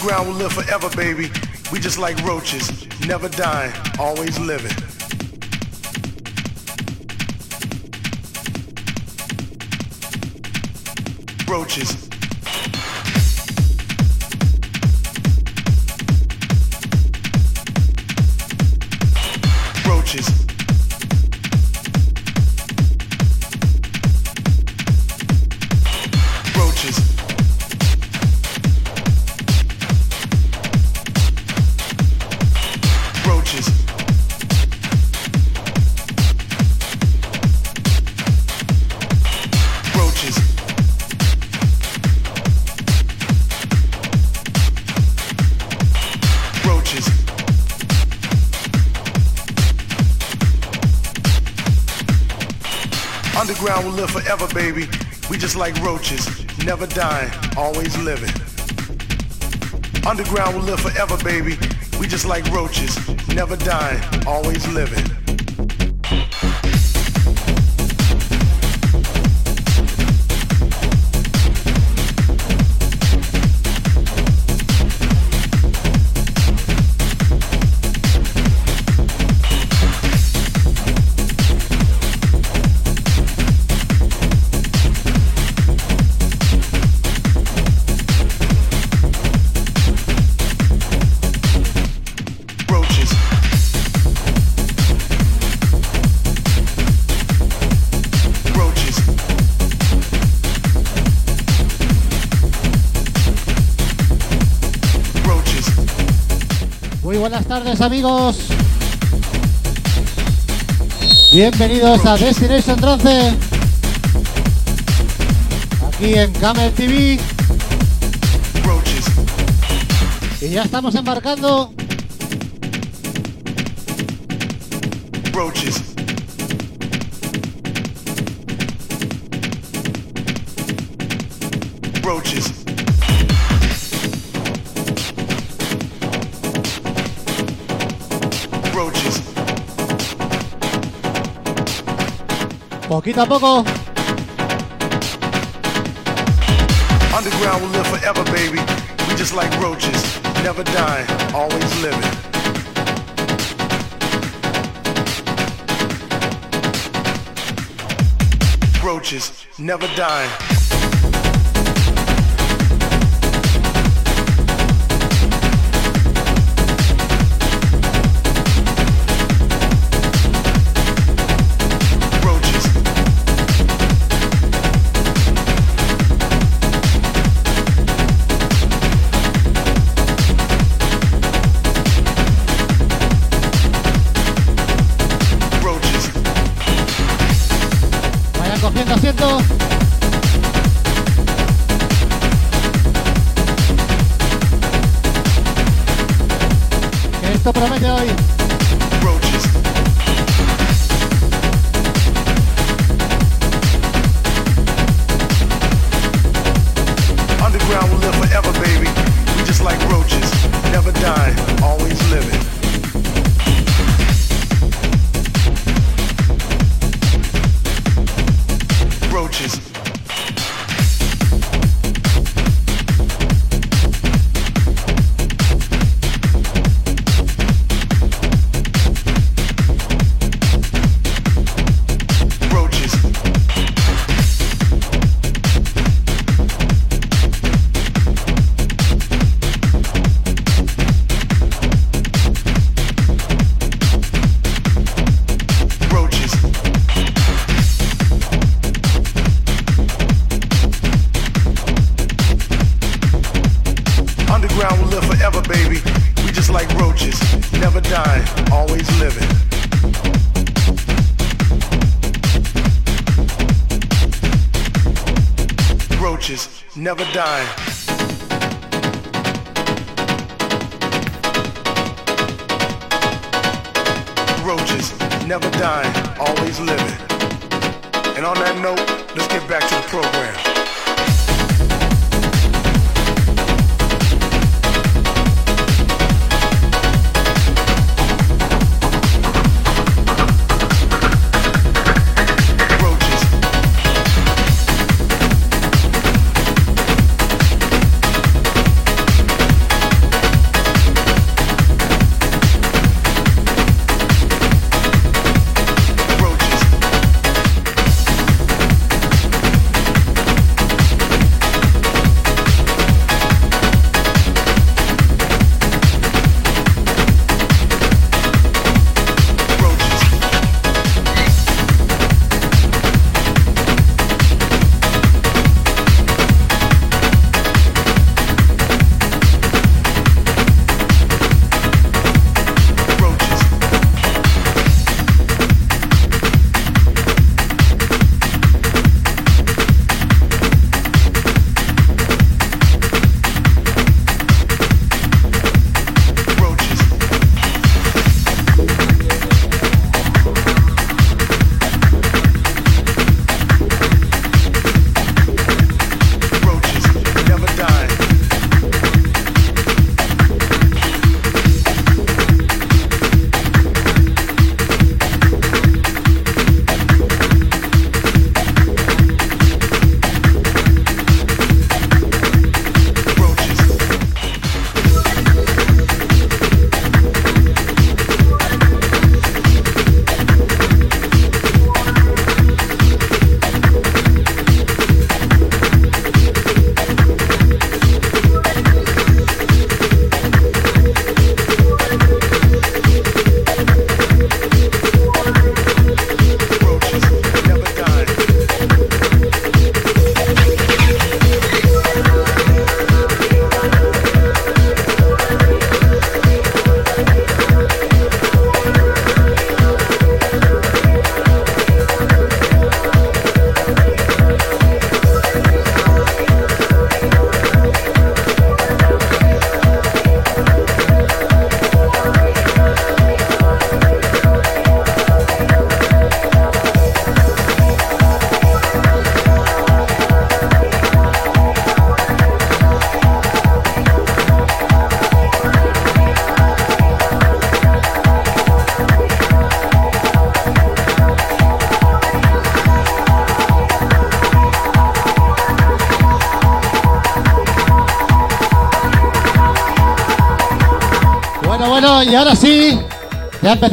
Underground will live forever, baby. We just like roaches, never dying, always living. Roaches. Roaches. Forever, baby. We just like roaches, never dying, always living. Underground will live forever, baby. We just like roaches, never dying, always living. Buenas tardes amigos. Bienvenidos a Destination Trance. Aquí en Camel TV. Y ya estamos embarcando. Roaches. Roaches. Poquito a poco. Underground will live forever, baby. We just like roaches, never dying, always living. Roaches, never dying.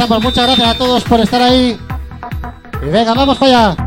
pues muchas gracias a todos por estar ahí. Y venga, vamos para allá.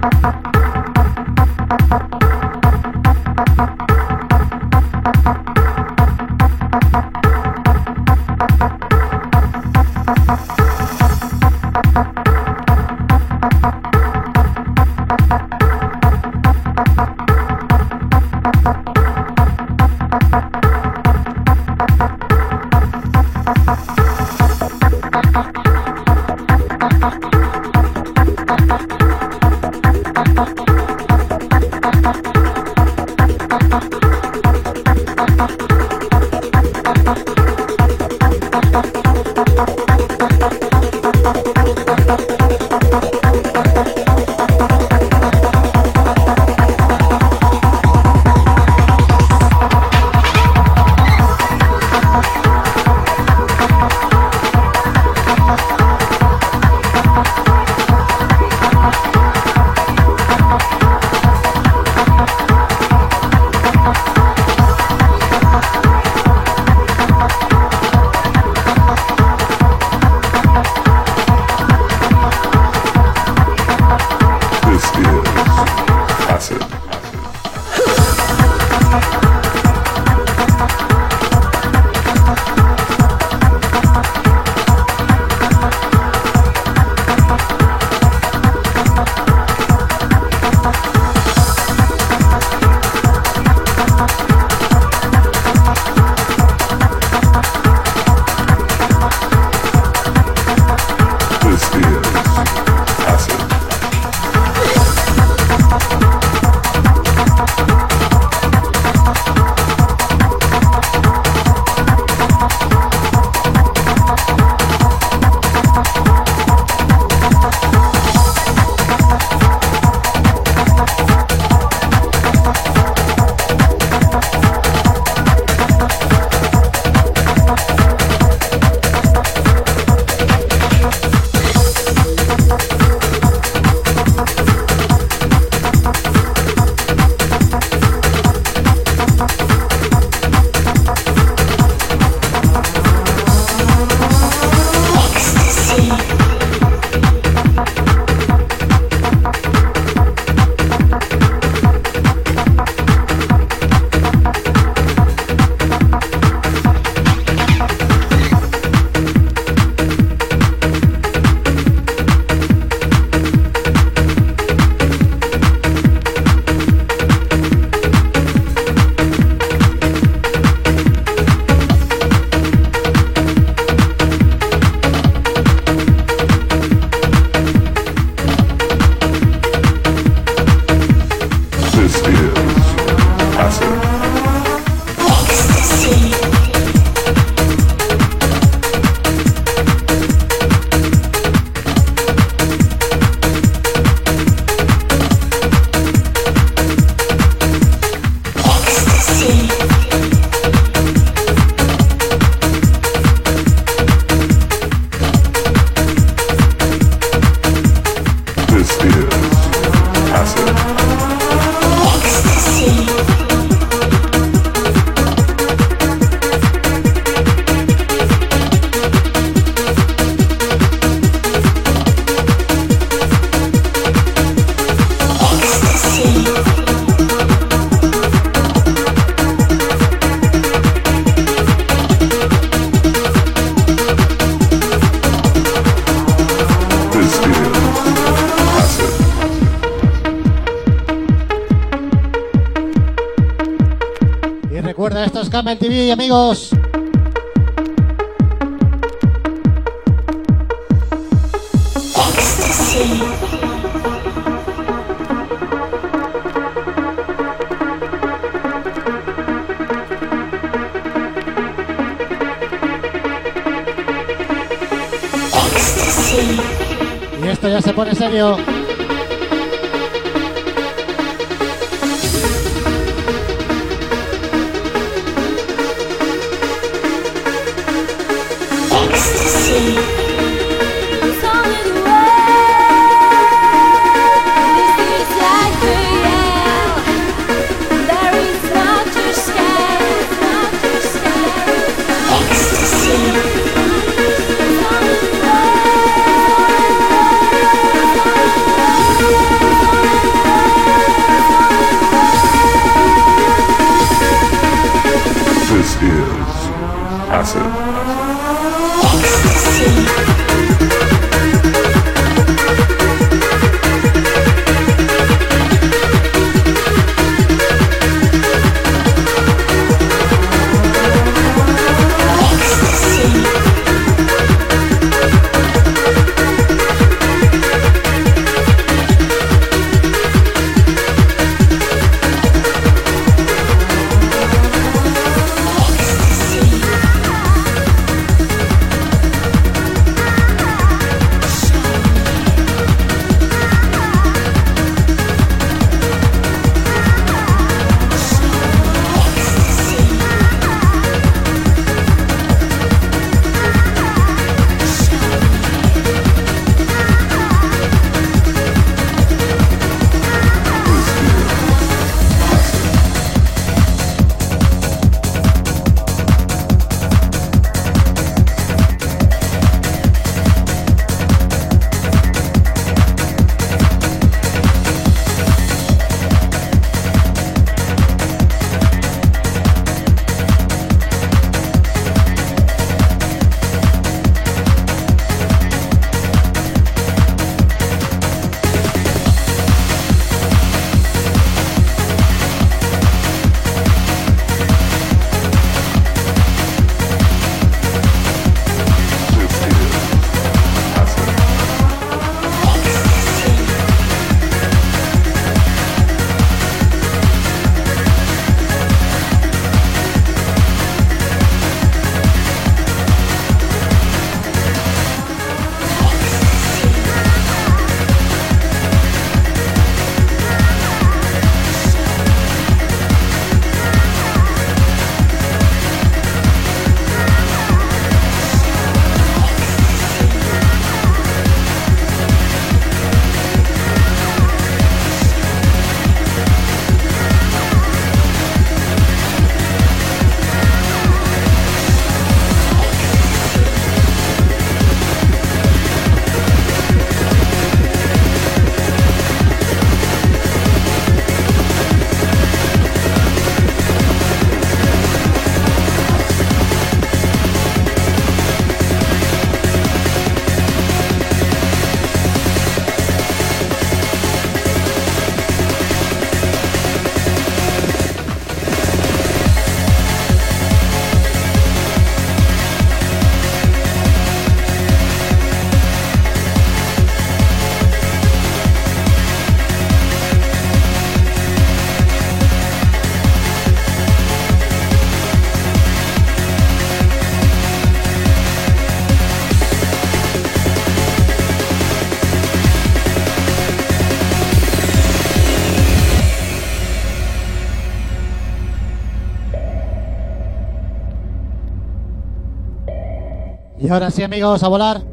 Ahora sí, amigos, a volar.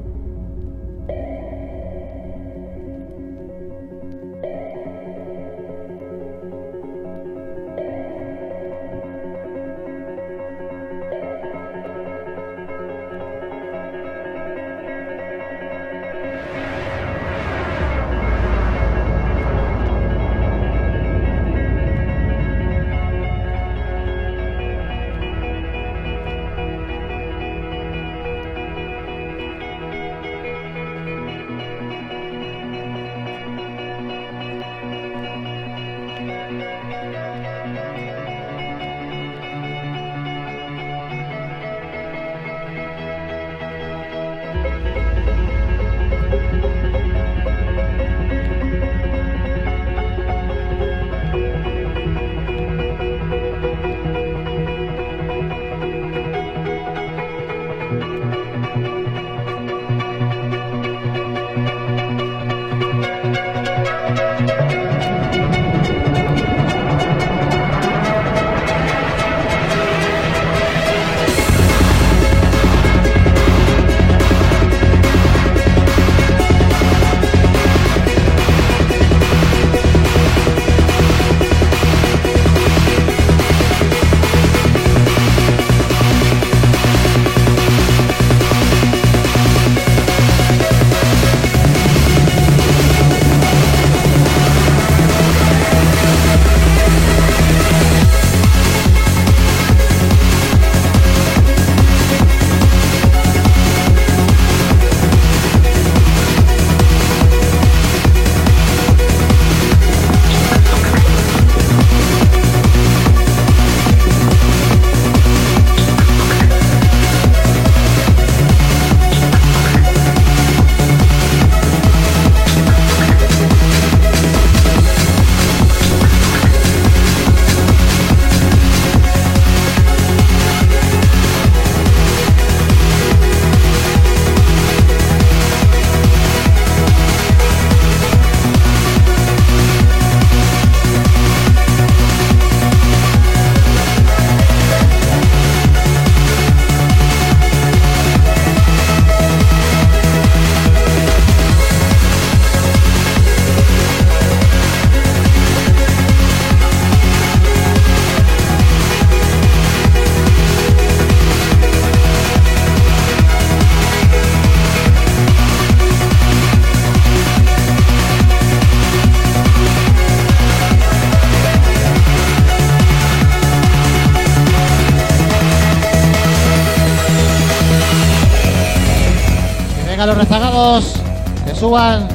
Suban,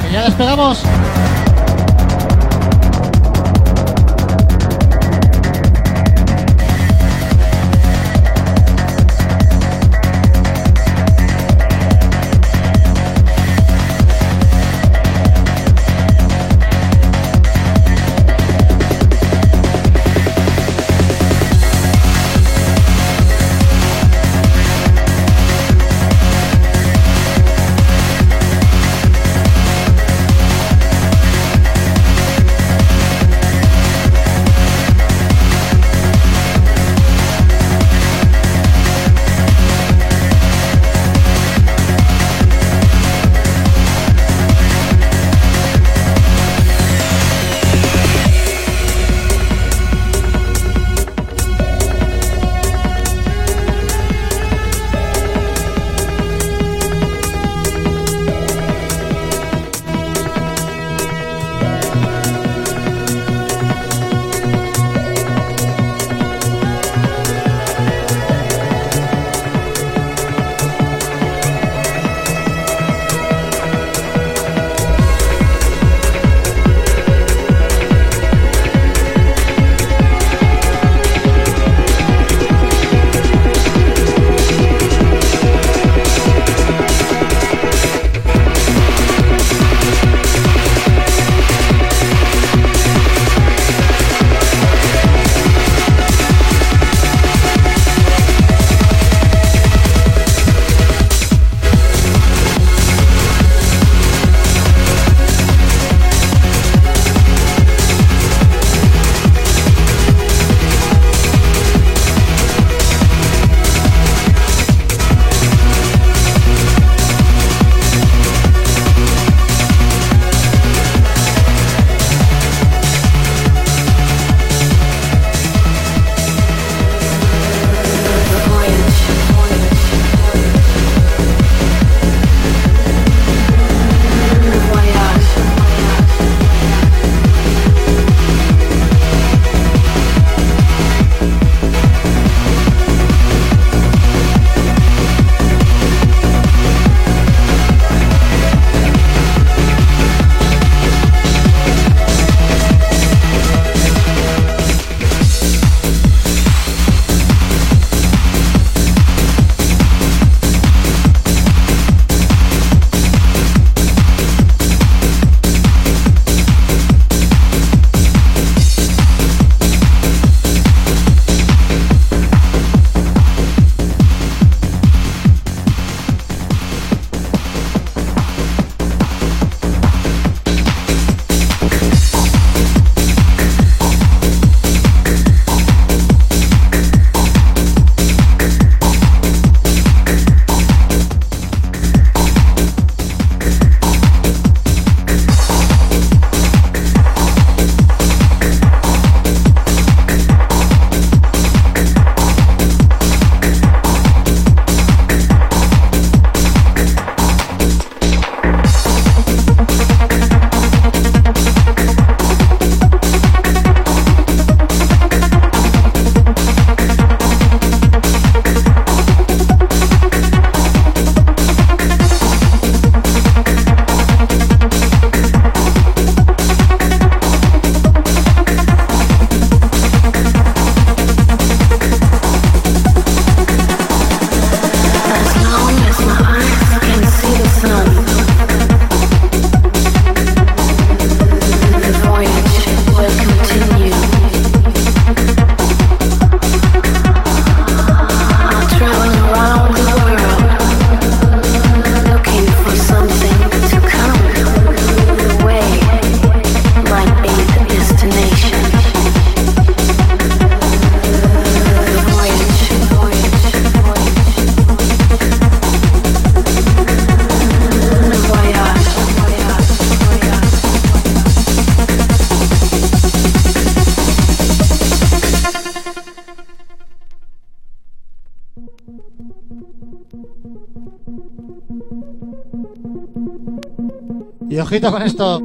que ya despegamos. Ojito con esto.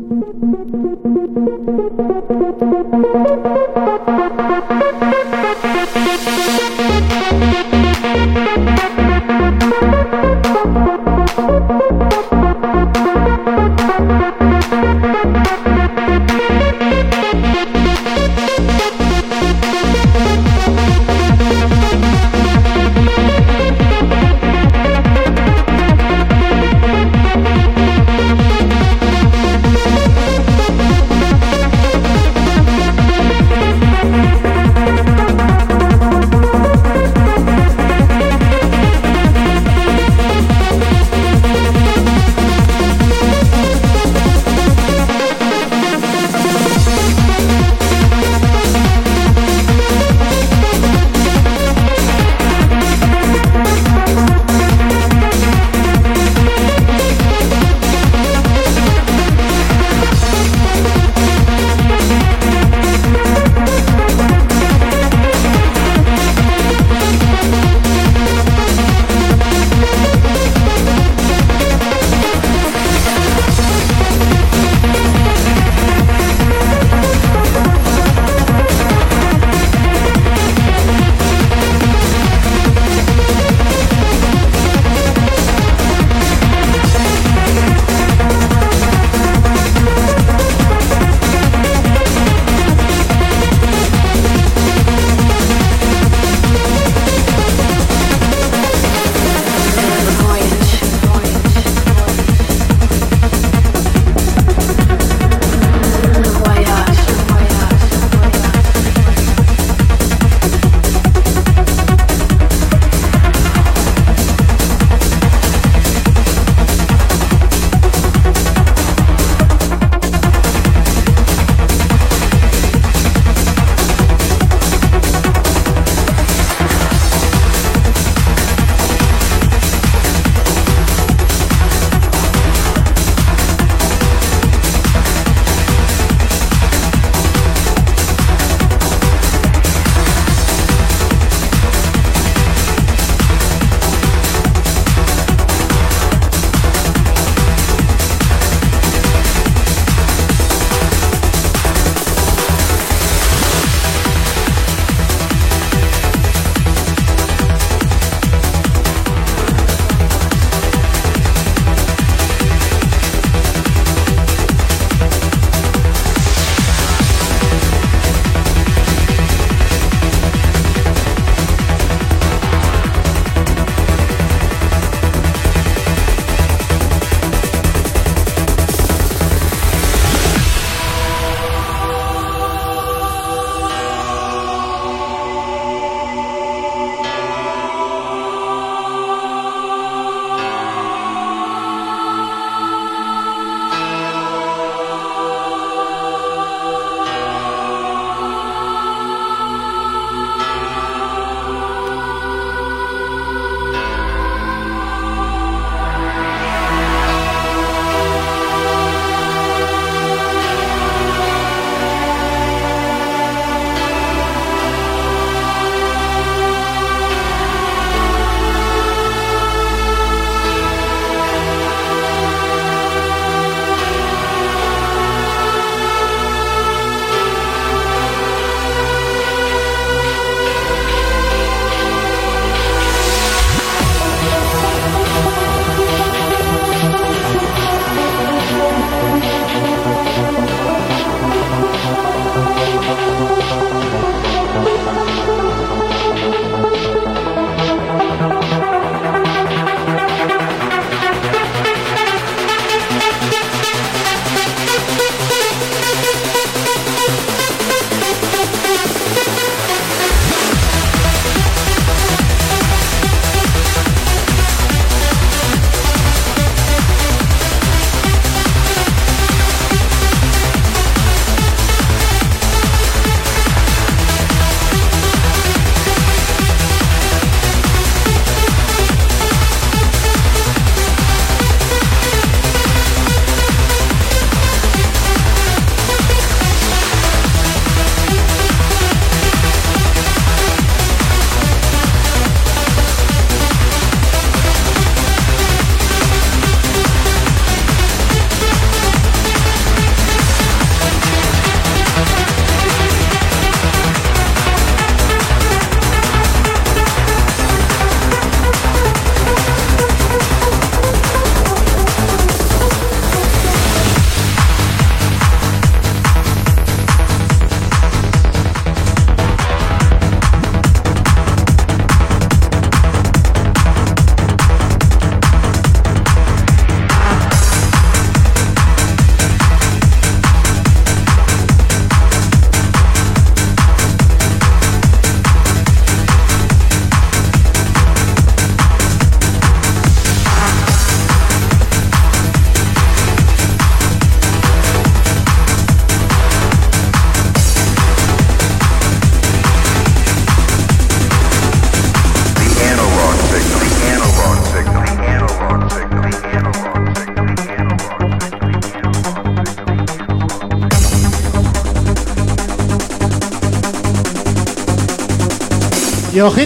Y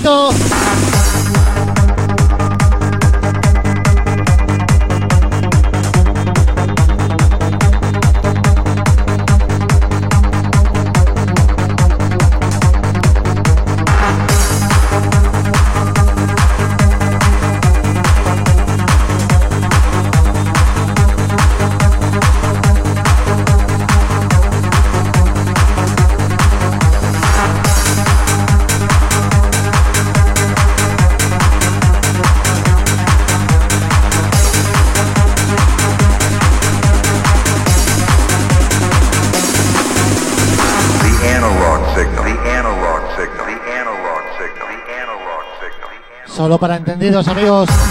entendidos, amigos.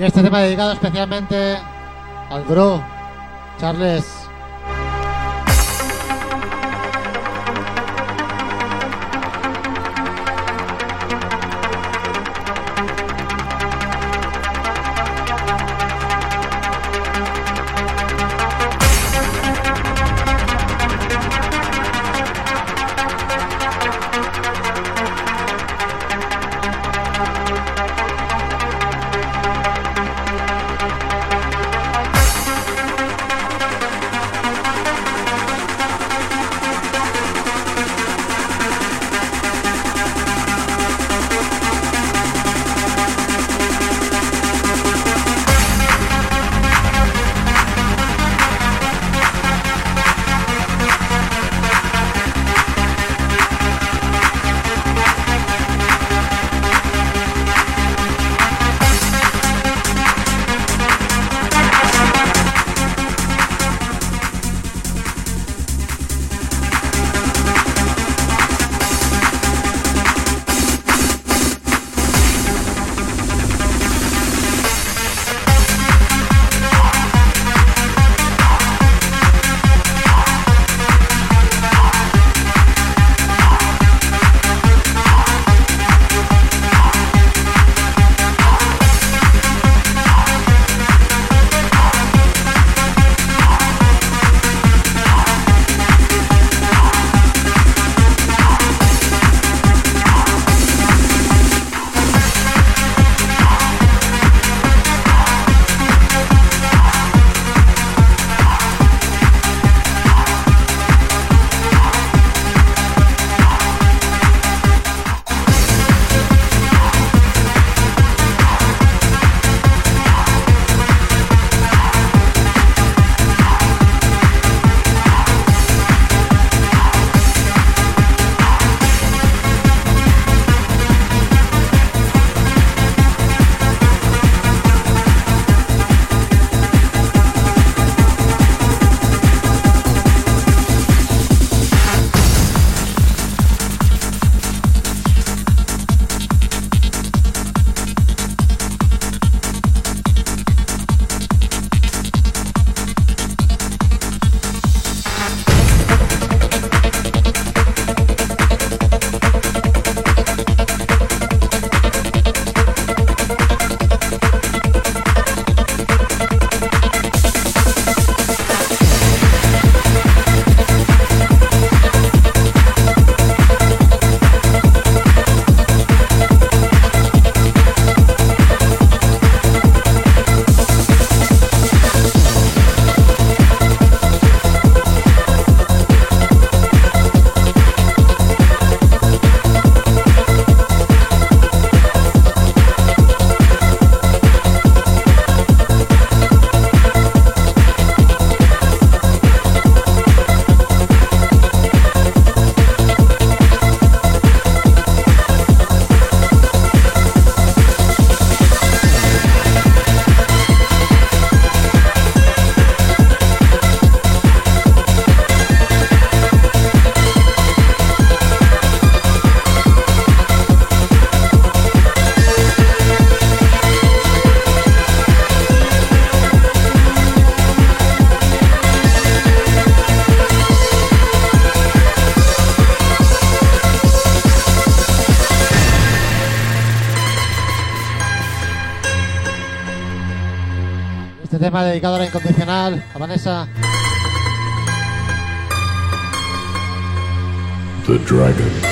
Y este tema dedicado especialmente al bro Charles. Tema dedicado a la incondicional, a Vanessa. The Dragon.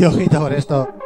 Y ojito por esto.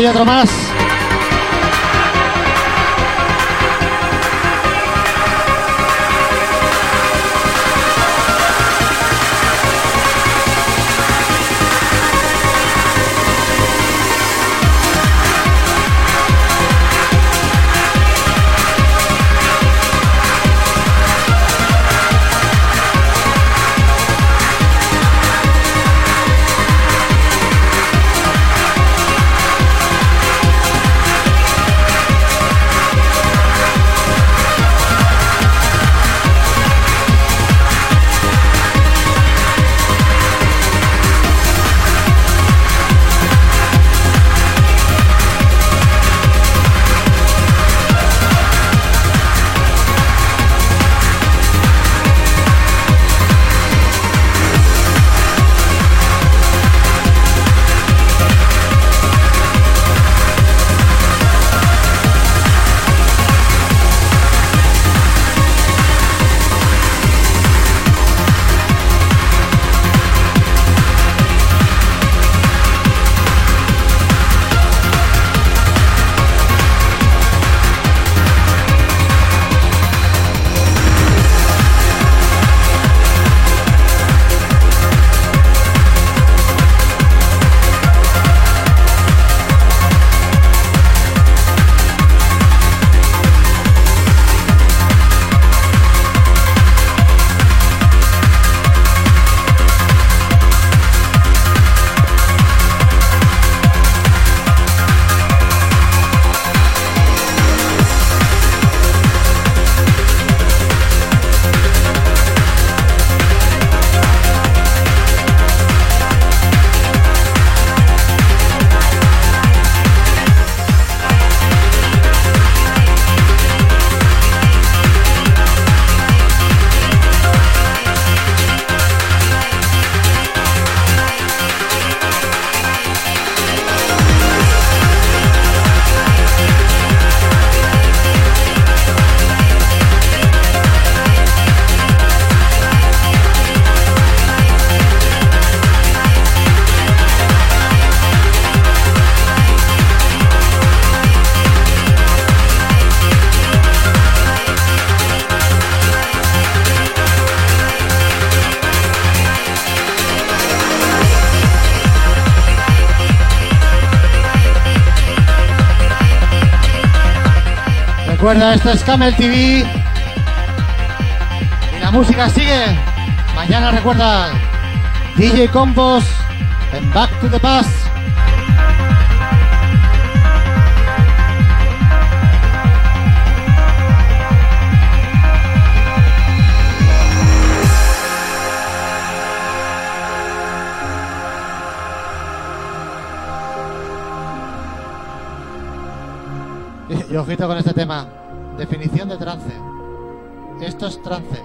Y otro más. Esto es Camel TV. Y la música sigue. Mañana recuerda DJ Combos en Back to the Past. Y ojito con este tema. Definición de trance. Esto es trance.